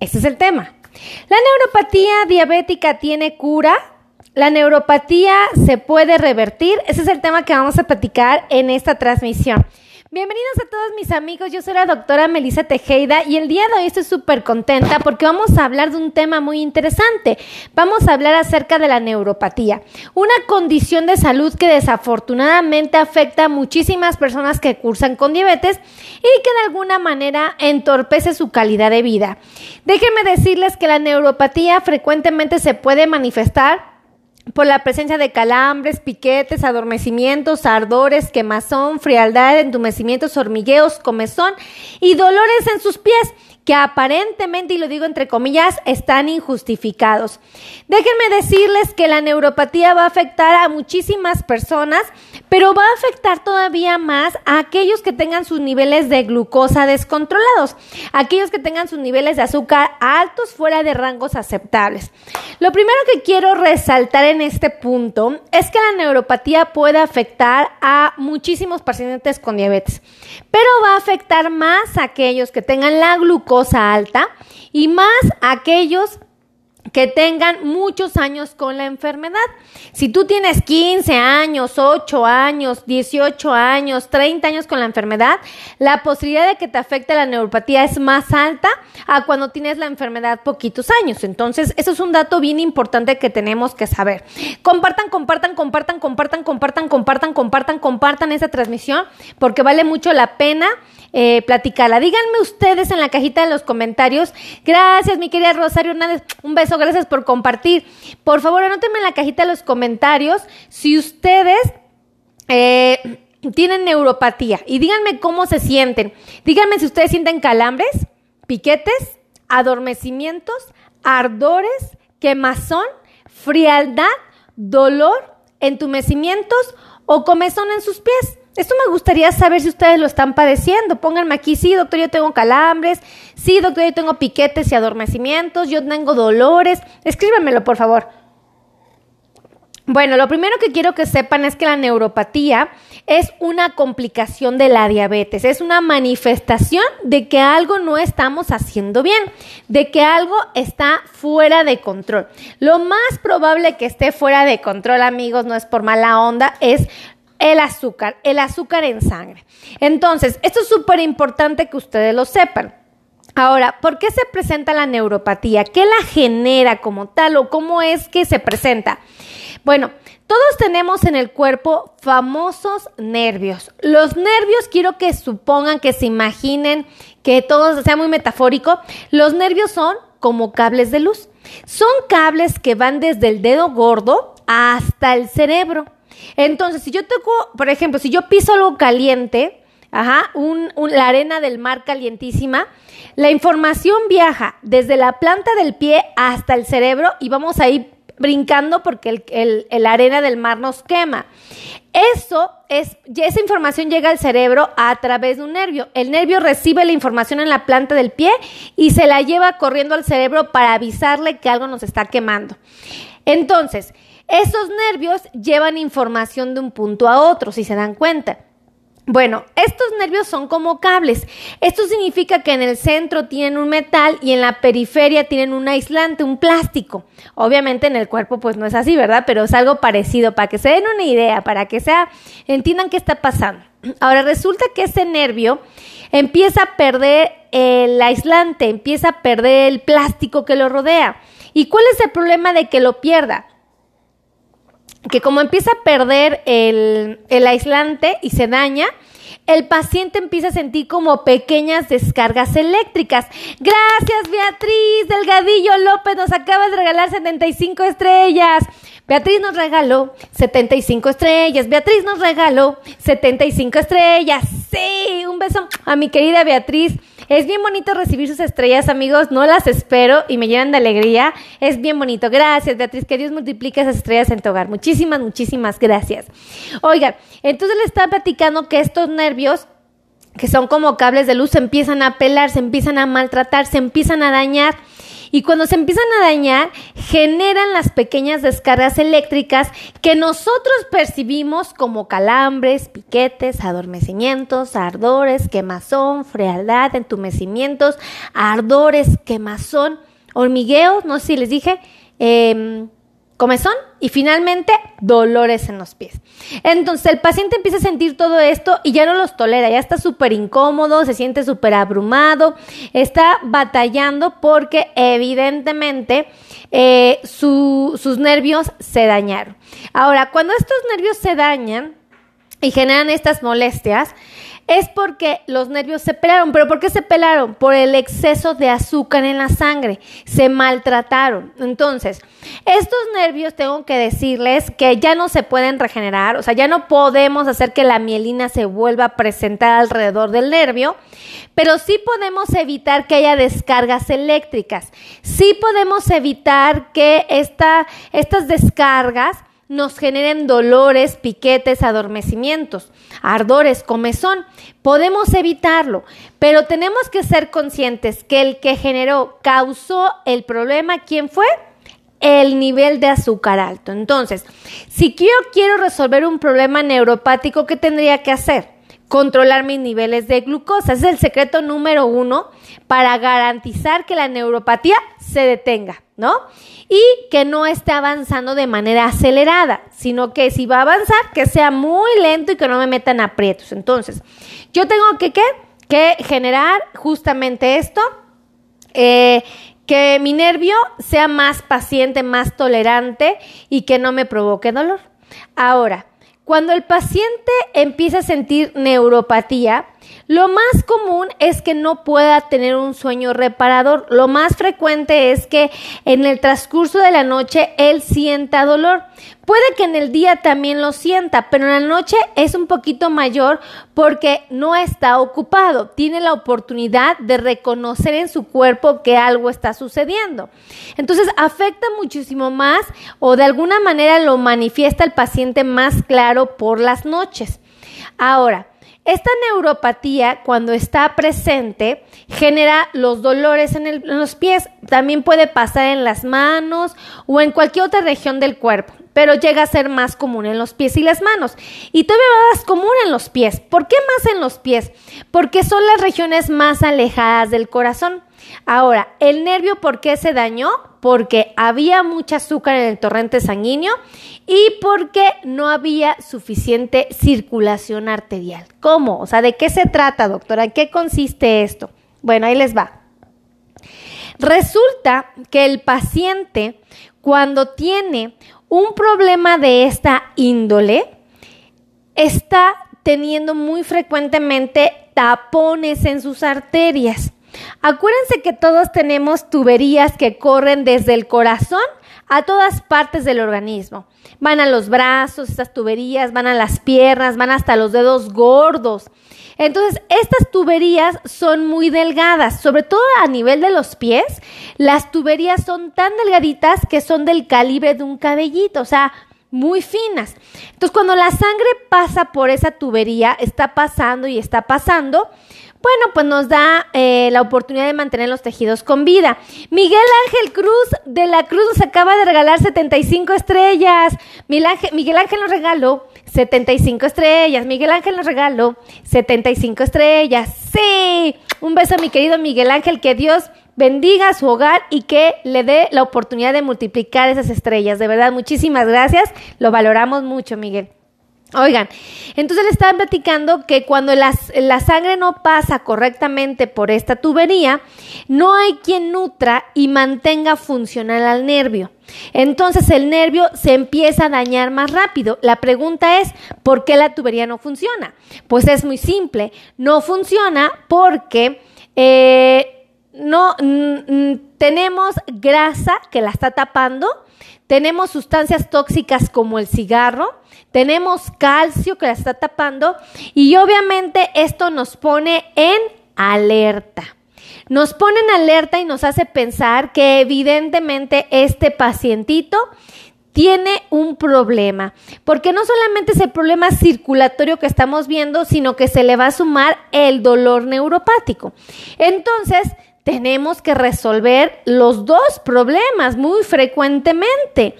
Ese es el tema. ¿La neuropatía diabética tiene cura? ¿La neuropatía se puede revertir? Ese es el tema que vamos a platicar en esta transmisión. Bienvenidos a todos mis amigos, yo soy la doctora Melissa Tejeda y el día de hoy estoy súper contenta porque vamos a hablar de un tema muy interesante. Vamos a hablar acerca de la neuropatía, una condición de salud que desafortunadamente afecta a muchísimas personas que cursan con diabetes y que de alguna manera entorpece su calidad de vida. Déjenme decirles que la neuropatía frecuentemente se puede manifestar por la presencia de calambres, piquetes, adormecimientos, ardores, quemazón, frialdad, entumecimientos, hormigueos, comezón y dolores en sus pies que aparentemente, y lo digo entre comillas, están injustificados. Déjenme decirles que la neuropatía va a afectar a muchísimas personas, pero va a afectar todavía más a aquellos que tengan sus niveles de glucosa descontrolados, aquellos que tengan sus niveles de azúcar altos fuera de rangos aceptables. Lo primero que quiero resaltar en este punto es que la neuropatía puede afectar a muchísimos pacientes con diabetes, pero va a afectar más a aquellos que tengan la glucosa alta y más aquellos que tengan muchos años con la enfermedad. Si tú tienes 15 años, 8 años, 18 años, 30 años con la enfermedad, la posibilidad de que te afecte la neuropatía es más alta a cuando tienes la enfermedad poquitos años. Entonces, eso es un dato bien importante que tenemos que saber. Compartan, compartan, compartan, compartan, compartan, compartan, compartan, compartan esa transmisión porque vale mucho la pena eh, platicarla. Díganme ustedes en la cajita de los comentarios. Gracias, mi querida Rosario Hernández. Un beso, gracias por compartir. Por favor, anótenme en la cajita de los comentarios si ustedes eh, tienen neuropatía y díganme cómo se sienten. Díganme si ustedes sienten calambres, piquetes, adormecimientos, ardores, quemazón, frialdad, dolor, entumecimientos o comezón en sus pies. Esto me gustaría saber si ustedes lo están padeciendo. Pónganme aquí, sí, doctor, yo tengo calambres, sí, doctor, yo tengo piquetes y adormecimientos, yo tengo dolores. Escríbanmelo, por favor. Bueno, lo primero que quiero que sepan es que la neuropatía es una complicación de la diabetes, es una manifestación de que algo no estamos haciendo bien, de que algo está fuera de control. Lo más probable que esté fuera de control, amigos, no es por mala onda, es el azúcar, el azúcar en sangre. Entonces, esto es súper importante que ustedes lo sepan. Ahora, ¿por qué se presenta la neuropatía? ¿Qué la genera como tal o cómo es que se presenta? Bueno, todos tenemos en el cuerpo famosos nervios. Los nervios quiero que supongan, que se imaginen, que todo sea muy metafórico. Los nervios son como cables de luz. Son cables que van desde el dedo gordo hasta el cerebro. Entonces, si yo toco, por ejemplo, si yo piso algo caliente, ajá, la arena del mar calientísima, la información viaja desde la planta del pie hasta el cerebro y vamos a ir brincando porque el, el, arena del mar nos quema. Eso es, esa información llega al cerebro a través de un nervio. El nervio recibe la información en la planta del pie y se la lleva corriendo al cerebro para avisarle que algo nos está quemando. Entonces, esos nervios llevan información de un punto a otro, si se dan cuenta. Bueno, estos nervios son como cables. Esto significa que en el centro tienen un metal y en la periferia tienen un aislante, un plástico. Obviamente en el cuerpo pues no es así, ¿verdad? Pero es algo parecido para que se den una idea, para que sea entiendan qué está pasando. Ahora resulta que ese nervio empieza a perder el aislante, empieza a perder el plástico que lo rodea. ¿Y cuál es el problema de que lo pierda? Que como empieza a perder el, aislante y se daña, el paciente empieza a sentir como pequeñas descargas eléctricas. Gracias, Beatriz Delgadillo López, nos acaba de regalar 75 estrellas. Beatriz nos regaló 75 estrellas. Beatriz nos regaló 75 estrellas. Sí, un beso a mi querida Beatriz. Es bien bonito recibir sus estrellas, amigos. No las espero y me llenan de alegría. Es bien bonito. Gracias, Beatriz. Que Dios multiplique esas estrellas en tu hogar. Muchísimas, muchísimas gracias. Oigan, entonces le estaba platicando que estos nervios que son como cables de luz, se empiezan a pelar, se empiezan a maltratar, se empiezan a dañar. Y cuando se empiezan a dañar generan las pequeñas descargas eléctricas que nosotros percibimos como calambres, piquetes, adormecimientos, ardores, quemazón, frialdad, entumecimientos, ardores, quemazón, hormigueos, no sé si les dije, eh, comezón y finalmente dolores en los pies. Entonces el paciente empieza a sentir todo esto y ya no los tolera, ya está súper incómodo, se siente súper abrumado, está batallando porque evidentemente eh, sus nervios se dañaron. Ahora, cuando estos nervios se dañan y generan estas molestias, es porque los nervios se pelaron. ¿Pero por qué se pelaron? Por el exceso de azúcar en la sangre. Se maltrataron. Entonces, estos nervios tengo que decirles que ya no se pueden regenerar, o sea, ya no podemos hacer que la mielina se vuelva a presentar alrededor del nervio, pero sí podemos evitar que haya descargas eléctricas. Sí podemos evitar que esta, estas descargas nos generen dolores, piquetes, adormecimientos, ardores, comezón. Podemos evitarlo, pero tenemos que ser conscientes que el que generó, causó el problema, ¿quién fue? El nivel de azúcar alto. Entonces, si yo quiero resolver un problema neuropático, ¿qué tendría que hacer? Controlar mis niveles de glucosa. es el secreto número uno para garantizar que la neuropatía se detenga, ¿no? Y que no esté avanzando de manera acelerada, sino que si va a avanzar, que sea muy lento y que no me metan aprietos. Entonces, yo tengo que, ¿qué? Que generar justamente esto, eh, que mi nervio sea más paciente, más tolerante y que no me provoque dolor. Ahora, cuando el paciente empieza a sentir neuropatía, lo más común es que no pueda tener un sueño reparador. Lo más frecuente es que en el transcurso de la noche él sienta dolor. Puede que en el día también lo sienta, pero en la noche es un poquito mayor porque no está ocupado. Tiene la oportunidad de reconocer en su cuerpo que algo está sucediendo. Entonces afecta muchísimo más o de alguna manera lo manifiesta el paciente más claro por las noches. Ahora, esta neuropatía, cuando está presente, genera los dolores en, los pies. También puede pasar en las manos o en cualquier otra región del cuerpo, pero llega a ser más común en los pies y las manos. Y todavía más común en los pies. ¿Por qué más en los pies? Porque son las regiones más alejadas del corazón. Ahora, ¿el nervio por qué se dañó? Porque había mucha azúcar en el torrente sanguíneo y porque no había suficiente circulación arterial. ¿Cómo? O sea, ¿de qué se trata, doctora? ¿En qué consiste esto? Bueno, ahí les va. Resulta que el paciente, cuando tiene un problema de esta índole, está teniendo muy frecuentemente tapones en sus arterias. Acuérdense que todos tenemos tuberías que corren desde el corazón a todas partes del organismo. Van a los brazos, estas tuberías, van a las piernas, van hasta los dedos gordos. Entonces, estas tuberías son muy delgadas, sobre todo a nivel de los pies. Las tuberías son tan delgaditas que son del calibre de un cabellito, o sea, muy finas. Entonces, cuando la sangre pasa por esa tubería, está pasando y está pasando, bueno, pues nos da eh, la oportunidad de mantener los tejidos con vida. Miguel Ángel Cruz de la Cruz nos acaba de regalar 75 estrellas. Miguel Ángel, nos regaló 75 estrellas. Miguel Ángel nos regaló 75 estrellas. Sí, un beso a mi querido Miguel Ángel, que Dios bendiga su hogar y que le dé la oportunidad de multiplicar esas estrellas. De verdad, muchísimas gracias. Lo valoramos mucho, Miguel. Oigan, entonces le estaban platicando que cuando la, sangre no pasa correctamente por esta tubería, no hay quien nutra y mantenga funcional al nervio. Entonces el nervio se empieza a dañar más rápido. La pregunta es, ¿por qué la tubería no funciona? Pues es muy simple, no funciona porque eh, no tenemos grasa que la está tapando, tenemos sustancias tóxicas como el cigarro, tenemos calcio que la está tapando y obviamente esto nos pone en alerta. Nos pone en alerta y nos hace pensar que evidentemente este pacientito tiene un problema, porque no solamente es el problema circulatorio que estamos viendo, sino que se le va a sumar el dolor neuropático. Entonces, tenemos que resolver los dos problemas muy frecuentemente.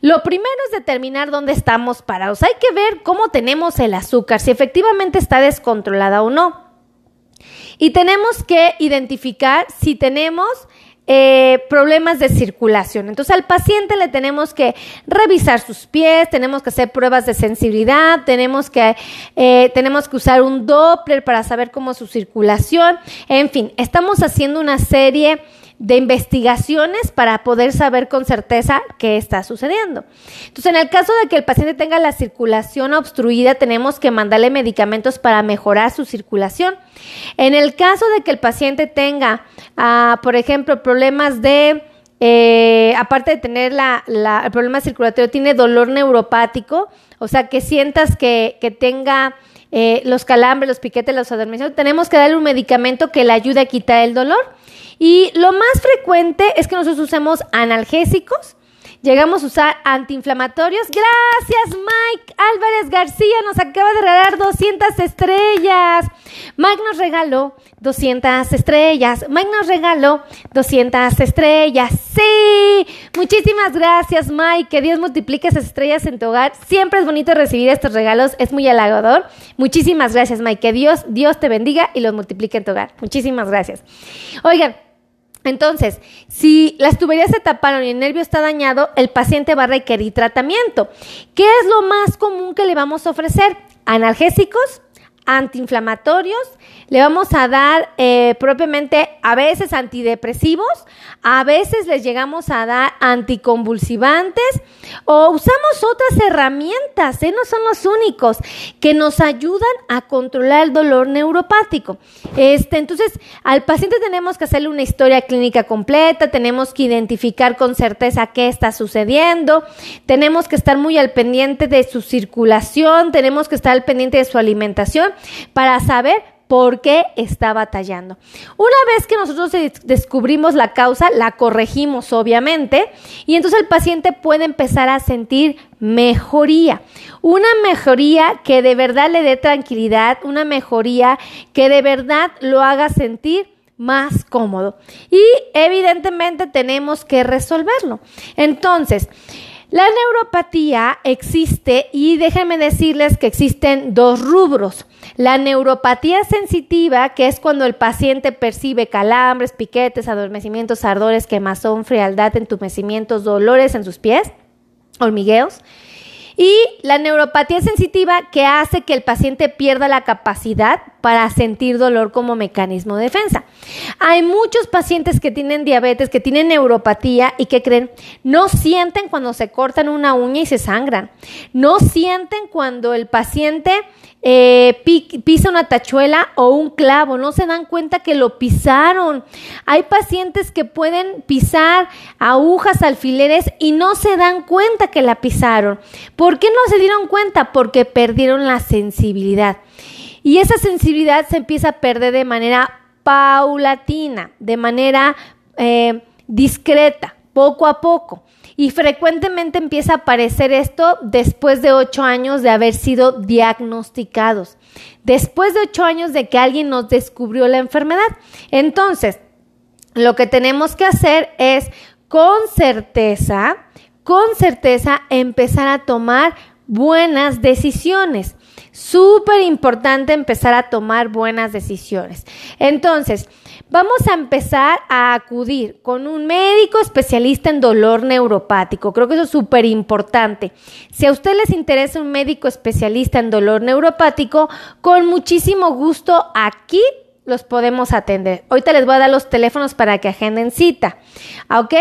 Lo primero es determinar dónde estamos parados. Hay que ver cómo tenemos el azúcar, si efectivamente está descontrolada o no. Y tenemos que identificar si tenemos eh, problemas de circulación. Entonces al paciente le tenemos que revisar sus pies, tenemos que hacer pruebas de sensibilidad, tenemos que, eh, tenemos que usar un Doppler para saber cómo es su circulación. En fin, estamos haciendo una serie de investigaciones para poder saber con certeza qué está sucediendo. Entonces, en el caso de que el paciente tenga la circulación obstruida, tenemos que mandarle medicamentos para mejorar su circulación. En el caso de que el paciente tenga, ah, por ejemplo, problemas de... Eh, aparte de tener la, el problema circulatorio, tiene dolor neuropático, o sea, que sientas que, que tenga eh, los calambres, los piquetes, los adormecimientos, tenemos que darle un medicamento que le ayude a quitar el dolor. Y lo más frecuente es que nosotros usemos analgésicos, llegamos a usar antiinflamatorios. Gracias, Mike Álvarez García, nos acaba de regalar 200 estrellas. Mike nos regaló 200 estrellas. Mike nos regaló 200 estrellas. Sí, muchísimas gracias, Mike. Que Dios multiplique esas estrellas en tu hogar. Siempre es bonito recibir estos regalos, es muy halagador. Muchísimas gracias, Mike. Que Dios, Dios te bendiga y los multiplique en tu hogar. Muchísimas gracias. Oigan, entonces, si las tuberías se taparon y el nervio está dañado, el paciente va a requerir tratamiento. ¿Qué es lo más común que le vamos a ofrecer? Analgésicos, antiinflamatorios, le vamos a dar eh, propiamente a veces antidepresivos, a veces les llegamos a dar anticonvulsivantes o usamos otras herramientas, ¿eh? no son los únicos, que nos ayudan a controlar el dolor neuropático. Este, entonces, al paciente tenemos que hacerle una historia clínica completa, tenemos que identificar con certeza qué está sucediendo, tenemos que estar muy al pendiente de su circulación, tenemos que estar al pendiente de su alimentación para saber por qué está batallando. Una vez que nosotros descubrimos la causa, la corregimos obviamente y entonces el paciente puede empezar a sentir mejoría. Una mejoría que de verdad le dé tranquilidad, una mejoría que de verdad lo haga sentir más cómodo. Y evidentemente tenemos que resolverlo. Entonces, la neuropatía existe y déjenme decirles que existen dos rubros. La neuropatía sensitiva, que es cuando el paciente percibe calambres, piquetes, adormecimientos, ardores, quemazón, frialdad, entumecimientos, dolores en sus pies, hormigueos. Y la neuropatía sensitiva que hace que el paciente pierda la capacidad para sentir dolor como mecanismo de defensa. Hay muchos pacientes que tienen diabetes, que tienen neuropatía y que creen, no sienten cuando se cortan una uña y se sangran. No sienten cuando el paciente eh, pisa una tachuela o un clavo, no se dan cuenta que lo pisaron. Hay pacientes que pueden pisar agujas, alfileres y no se dan cuenta que la pisaron. ¿Por qué no se dieron cuenta? Porque perdieron la sensibilidad. Y esa sensibilidad se empieza a perder de manera paulatina, de manera eh, discreta, poco a poco. Y frecuentemente empieza a aparecer esto después de ocho años de haber sido diagnosticados, después de ocho años de que alguien nos descubrió la enfermedad. Entonces, lo que tenemos que hacer es con certeza, con certeza empezar a tomar buenas decisiones. Súper importante empezar a tomar buenas decisiones. Entonces, Vamos a empezar a acudir con un médico especialista en dolor neuropático. Creo que eso es súper importante. Si a usted les interesa un médico especialista en dolor neuropático, con muchísimo gusto aquí los podemos atender. Ahorita les voy a dar los teléfonos para que agenden cita. ¿Ok?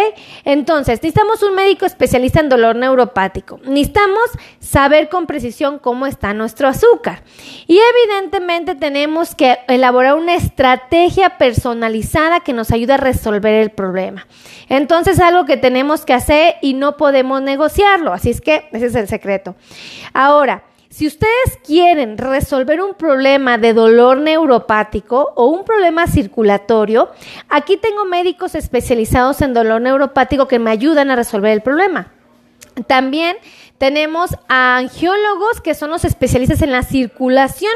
Entonces, necesitamos un médico especialista en dolor neuropático. Necesitamos saber con precisión cómo está nuestro azúcar. Y evidentemente tenemos que elaborar una estrategia personalizada que nos ayude a resolver el problema. Entonces, algo que tenemos que hacer y no podemos negociarlo. Así es que ese es el secreto. Ahora, si ustedes quieren resolver un problema de dolor neuropático o un problema circulatorio, aquí tengo médicos especializados en dolor neuropático que me ayudan a resolver el problema. También tenemos a angiólogos, que son los especialistas en la circulación,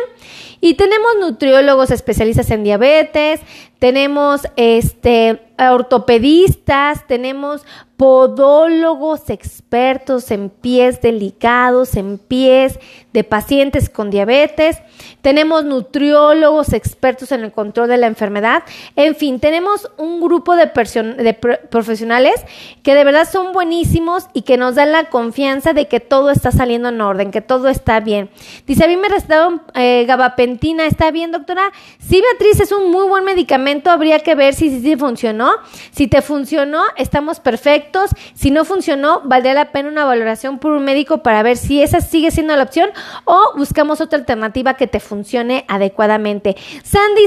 y tenemos nutriólogos especialistas en diabetes, tenemos este ortopedistas, tenemos podólogos expertos en pies delicados, en pies de pacientes con diabetes, tenemos nutriólogos expertos en el control de la enfermedad, en fin, tenemos un grupo de, profesionales que de verdad son buenísimos y que nos dan la confianza de que todo está saliendo en orden, que todo está bien. Dice, a mí me recetaron eh, gabapentina, ¿está bien, doctora? Sí, Beatriz, es un muy buen medicamento, habría que ver si, si funcionó. Si te funcionó, estamos perfectos. Si no funcionó, valdría la pena una valoración por un médico para ver si esa sigue siendo la opción o buscamos otra alternativa que te funcione adecuadamente. Sandy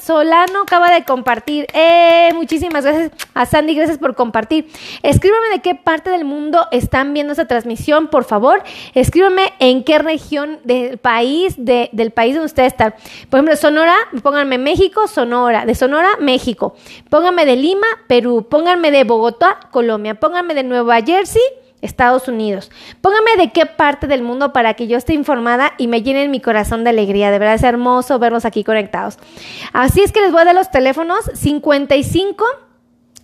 Solano acaba de compartir. Eh, muchísimas gracias a Sandy, gracias por compartir. Escríbame de qué parte del mundo están viendo esta transmisión, por favor. Escríbame en qué región del país, del país donde ustedes están. Por ejemplo, Sonora, pónganme México, Sonora. De Sonora, México. Pónganme de Lima, Perú. Pónganme de Bogotá, Colombia. Pónganme de Nueva Jersey, Estados Unidos. Pónganme de qué parte del mundo para que yo esté informada y me llenen mi corazón de alegría. De verdad es hermoso verlos aquí conectados. Así es que les voy a dar los teléfonos 55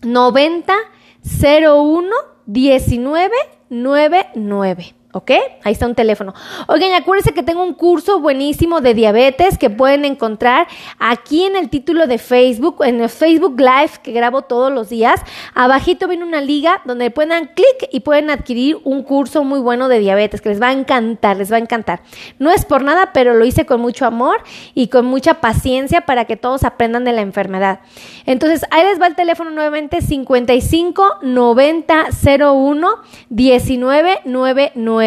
90 01 19 99. ¿Ok? Ahí está un teléfono. Oigan, acuérdense que tengo un curso buenísimo de diabetes que pueden encontrar aquí en el título de Facebook, en el Facebook Live que grabo todos los días. Abajito viene una liga donde pueden dar clic y pueden adquirir un curso muy bueno de diabetes que les va a encantar, les va a encantar. No es por nada, pero lo hice con mucho amor y con mucha paciencia para que todos aprendan de la enfermedad. Entonces, ahí les va el teléfono nuevamente 55 90 01 19 99.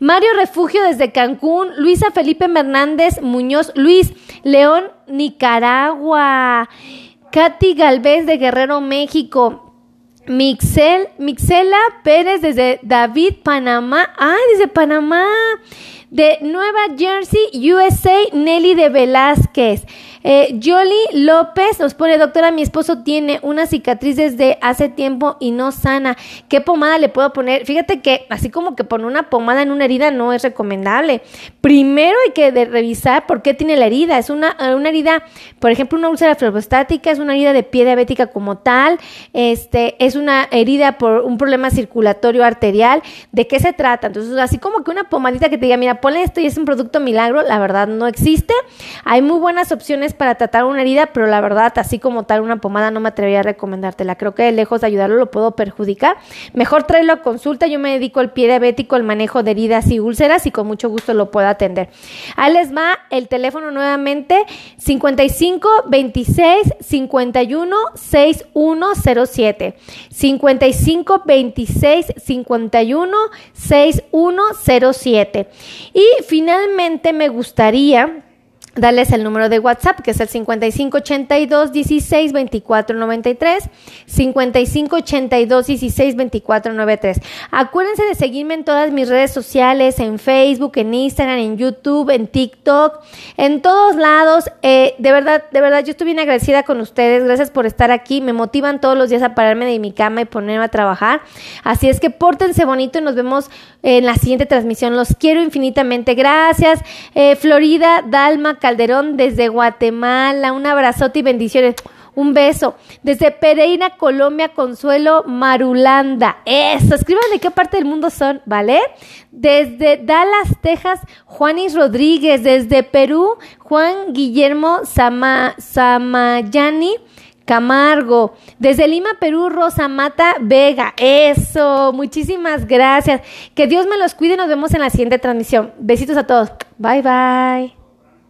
Mario Refugio desde Cancún, Luisa Felipe Hernández Muñoz, Luis León, Nicaragua, Katy Galvez de Guerrero, México, Mixel, Mixela Pérez desde David, Panamá, ay, desde Panamá, de Nueva Jersey, USA, Nelly de Velázquez. Eh, López nos pone, doctora, mi esposo tiene una cicatriz desde hace tiempo y no sana. ¿Qué pomada le puedo poner? Fíjate que así como que poner una pomada en una herida no es recomendable. Primero hay que revisar por qué tiene la herida. Es una, una herida, por ejemplo, una úlcera fibrostática, es una herida de pie diabética como tal, este, es una herida por un problema circulatorio arterial. ¿De qué se trata? Entonces, así como que una pomadita que te diga, mira, ponle esto y es un producto milagro, la verdad no existe. Hay muy buenas opciones para tratar una herida, pero la verdad, así como tal una pomada, no me atrevería a recomendártela. Creo que lejos de ayudarlo lo puedo perjudicar. Mejor tráelo a consulta. Yo me dedico al pie diabético, al manejo de heridas y úlceras y con mucho gusto lo puedo atender. Ahí les va el teléfono nuevamente: 55 26 51 6107. 55 26 51 6107. Y finalmente me gustaría darles el número de WhatsApp, que es el 5582 16 24 93, 5582 16 24 93. Acuérdense de seguirme en todas mis redes sociales, en Facebook, en Instagram, en YouTube, en TikTok, en todos lados. Eh, de verdad, de verdad, yo estoy bien agradecida con ustedes. Gracias por estar aquí. Me motivan todos los días a pararme de mi cama y ponerme a trabajar. Así es que pórtense bonito y nos vemos en la siguiente transmisión. Los quiero infinitamente. Gracias. Eh, Florida, Dalma, Calderón desde Guatemala. Un abrazote y bendiciones. Un beso. Desde Pereira, Colombia, Consuelo Marulanda. Eso. Escriban de qué parte del mundo son, ¿vale? Desde Dallas, Texas, Juanis Rodríguez. Desde Perú, Juan Guillermo Samayani. Camargo. Desde Lima, Perú, Rosa Mata Vega. Eso. Muchísimas gracias. Que Dios me los cuide. Nos vemos en la siguiente transmisión. Besitos a todos. Bye, bye.